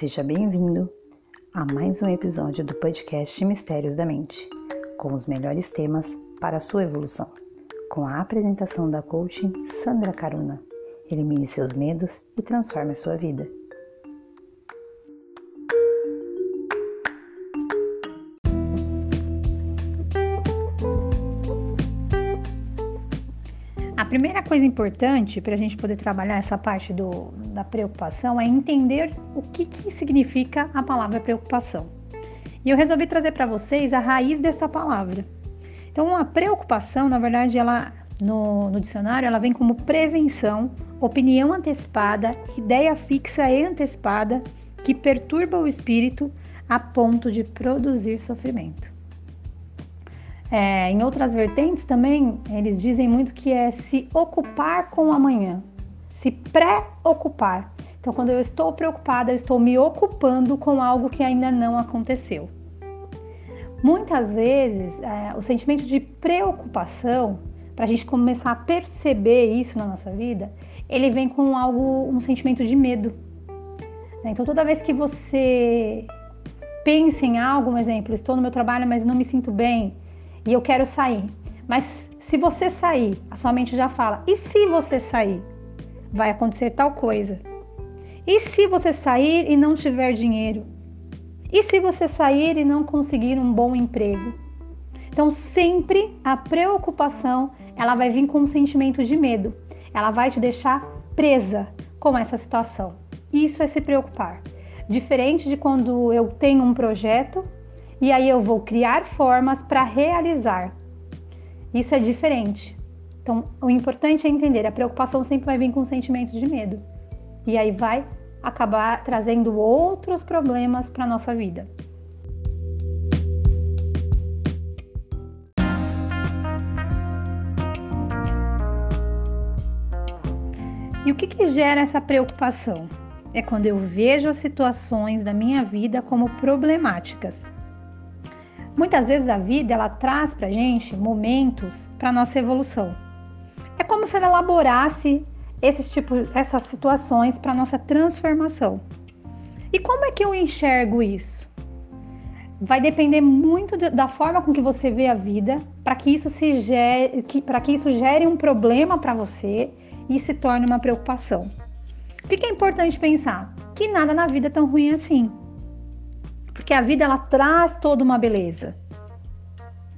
Seja bem-vindo a mais um episódio do podcast Mistérios da Mente, com os melhores temas para a sua evolução, com a apresentação da coaching Sandra Caruna. Elimine seus medos e transforme a sua vida. primeira coisa importante para a gente poder trabalhar essa parte do, da preocupação é entender o que, que significa a palavra preocupação. E eu resolvi trazer para vocês a raiz dessa palavra. Então, a preocupação, na verdade, ela no, no dicionário, ela vem como prevenção, opinião antecipada, ideia fixa e antecipada que perturba o espírito a ponto de produzir sofrimento. É, em outras vertentes também, eles dizem muito que é se ocupar com o amanhã, se preocupar. Então, quando eu estou preocupada, eu estou me ocupando com algo que ainda não aconteceu. Muitas vezes, é, o sentimento de preocupação, para a gente começar a perceber isso na nossa vida, ele vem com algo, um sentimento de medo. Então, toda vez que você pensa em algo, um exemplo, estou no meu trabalho, mas não me sinto bem, e eu quero sair. Mas se você sair, a sua mente já fala: e se você sair? Vai acontecer tal coisa. E se você sair e não tiver dinheiro? E se você sair e não conseguir um bom emprego? Então, sempre a preocupação, ela vai vir com um sentimento de medo. Ela vai te deixar presa com essa situação. Isso é se preocupar. Diferente de quando eu tenho um projeto e aí eu vou criar formas para realizar. Isso é diferente. Então, o importante é entender, a preocupação sempre vai vir com um sentimento de medo. E aí vai acabar trazendo outros problemas para nossa vida. E o que, que gera essa preocupação? É quando eu vejo as situações da minha vida como problemáticas Muitas vezes a vida ela traz para gente momentos para nossa evolução. É como se ela elaborasse esses tipos, essas situações para nossa transformação. E como é que eu enxergo isso? Vai depender muito da forma com que você vê a vida para que isso se gere, para que isso gere um problema para você e se torne uma preocupação. O que é importante pensar? Que nada na vida é tão ruim assim porque a vida ela traz toda uma beleza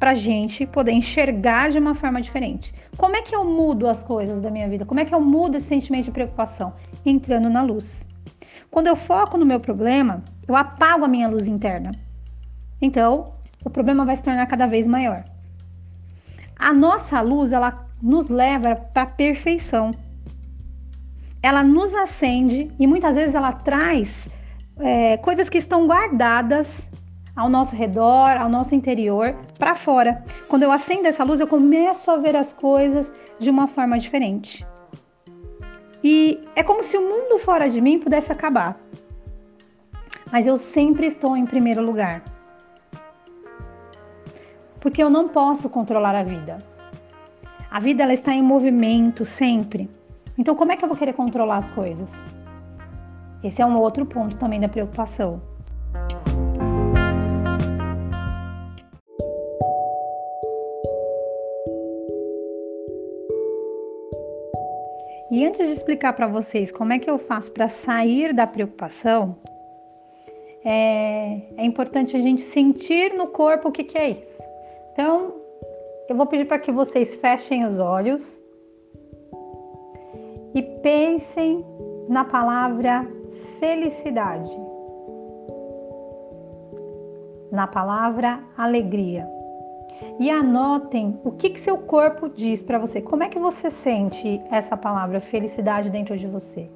para gente poder enxergar de uma forma diferente. Como é que eu mudo as coisas da minha vida? Como é que eu mudo esse sentimento de preocupação? Entrando na luz. Quando eu foco no meu problema, eu apago a minha luz interna. Então, o problema vai se tornar cada vez maior. A nossa luz, ela nos leva para a perfeição. Ela nos acende e muitas vezes ela traz é, coisas que estão guardadas ao nosso redor, ao nosso interior, para fora. Quando eu acendo essa luz, eu começo a ver as coisas de uma forma diferente. E é como se o mundo fora de mim pudesse acabar. Mas eu sempre estou em primeiro lugar. Porque eu não posso controlar a vida. A vida ela está em movimento sempre. Então como é que eu vou querer controlar as coisas? Esse é um outro ponto também da preocupação. E antes de explicar para vocês como é que eu faço para sair da preocupação, é, é, importante a gente sentir no corpo o que, que é isso. Então, eu vou pedir para que vocês fechem os olhos e pensem na palavra felicidade. Na palavra alegria. E anotem o que, que seu corpo diz para você. Como é que você sente essa palavra felicidade dentro de você?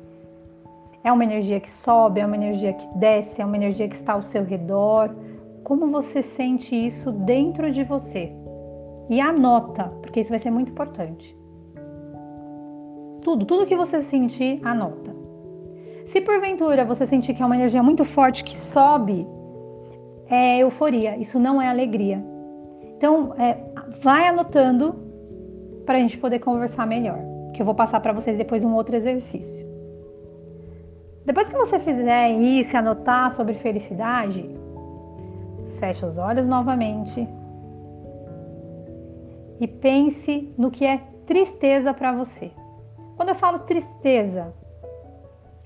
É uma energia que sobe, é uma energia que desce, é uma energia que está ao seu redor. Como você sente isso dentro de você? E anota, porque isso vai ser muito importante. Tudo, tudo que você sentir, anota. Se porventura você sentir que é uma energia muito forte que sobe, é euforia, isso não é alegria. Então, é, vai anotando para a gente poder conversar melhor, que eu vou passar para vocês depois um outro exercício. Depois que você fizer isso e anotar sobre felicidade, feche os olhos novamente e pense no que é tristeza para você. Quando eu falo tristeza,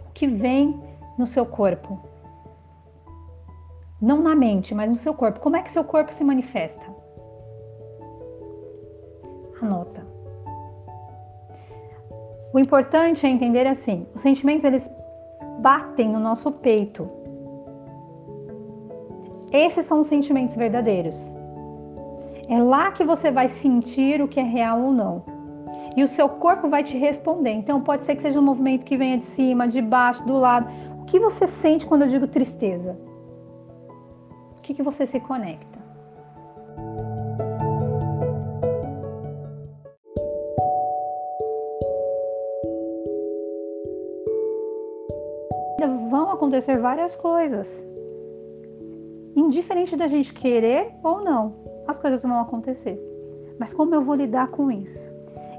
o que vem no seu corpo? Não na mente, mas no seu corpo. Como é que seu corpo se manifesta? Anota. O importante é entender assim, os sentimentos eles batem no nosso peito. Esses são os sentimentos verdadeiros. É lá que você vai sentir o que é real ou não. E o seu corpo vai te responder. Então pode ser que seja um movimento que venha de cima, de baixo, do lado. O que você sente quando eu digo tristeza? O que, que você se conecta? Vão acontecer várias coisas. Indiferente da gente querer ou não, as coisas vão acontecer. Mas como eu vou lidar com isso?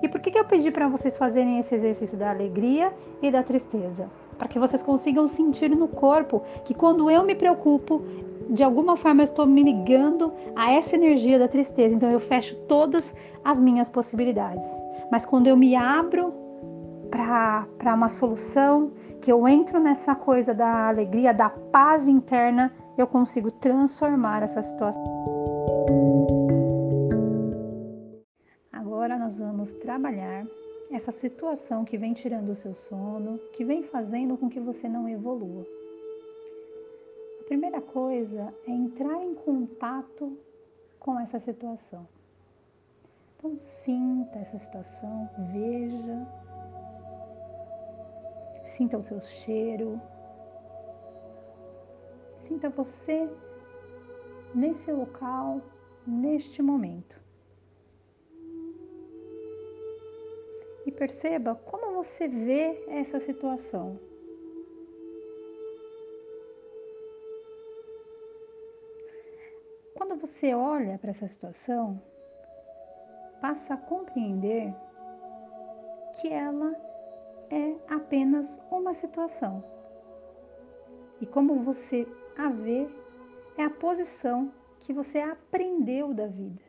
E por que, que eu pedi para vocês fazerem esse exercício da alegria e da tristeza? Para que vocês consigam sentir no corpo que quando eu me preocupo, de alguma forma eu estou me ligando a essa energia da tristeza. Então eu fecho todas as minhas possibilidades. Mas quando eu me abro para uma solução, que eu entro nessa coisa da alegria, da paz interna, eu consigo transformar essa situação. Agora nós vamos trabalhar essa situação que vem tirando o seu sono, que vem fazendo com que você não evolua primeira coisa é entrar em contato com essa situação. Então, sinta essa situação, veja, sinta o seu cheiro, sinta você nesse local, neste momento. E perceba como você vê essa situação. Quando você olha para essa situação, passa a compreender que ela é apenas uma situação. E como você a vê, é a posição que você aprendeu da vida.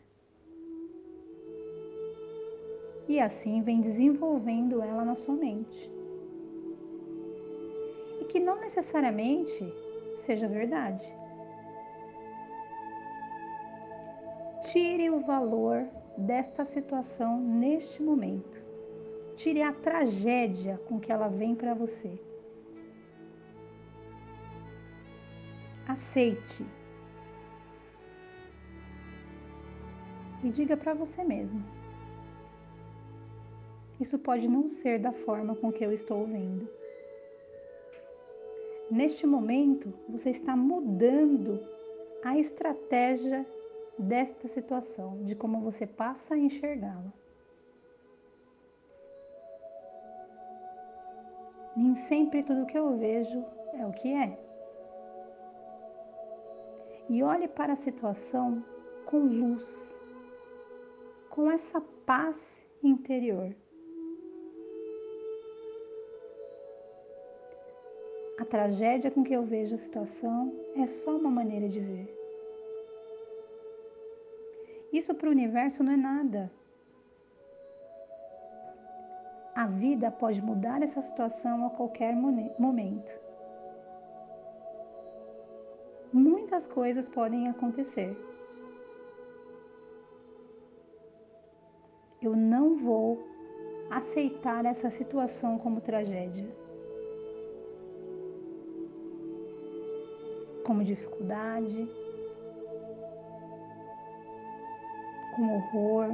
E assim vem desenvolvendo ela na sua mente. E que não necessariamente seja verdade. Tire o valor dessa situação neste momento. Tire a tragédia com que ela vem para você. Aceite. E diga para você mesmo: Isso pode não ser da forma com que eu estou vendo. Neste momento, você está mudando a estratégia desta situação, de como você passa a enxergá-la. Nem sempre tudo que eu vejo é o que é. E olhe para a situação com luz, com essa paz interior. A tragédia com que eu vejo a situação é só uma maneira de ver. Isso para o universo não é nada. A vida pode mudar essa situação a qualquer momento. Muitas coisas podem acontecer. Eu não vou aceitar essa situação como tragédia, como dificuldade, com horror,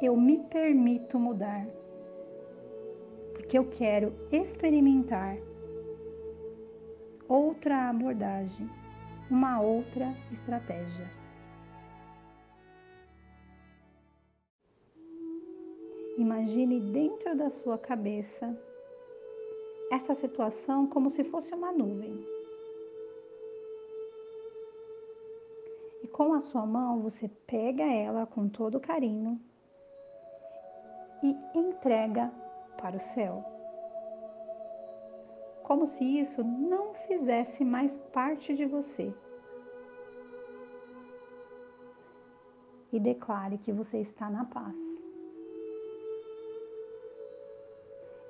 eu me permito mudar, porque eu quero experimentar outra abordagem, uma outra estratégia. Imagine dentro da sua cabeça essa situação como se fosse uma nuvem. com a sua mão, você pega ela com todo carinho e entrega para o céu. como se isso não fizesse mais parte de você. E declare que você está na paz.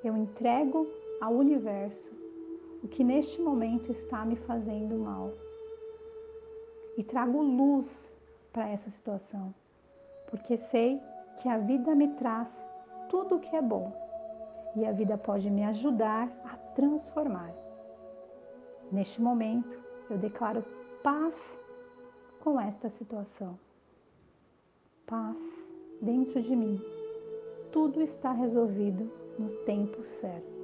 Eu entrego ao universo o que neste momento está me fazendo mal. E trago luz para essa situação, porque sei que a vida me traz tudo o que é bom e a vida pode me ajudar a transformar. Neste momento, eu declaro paz com esta situação. Paz dentro de mim. Tudo está resolvido no tempo certo.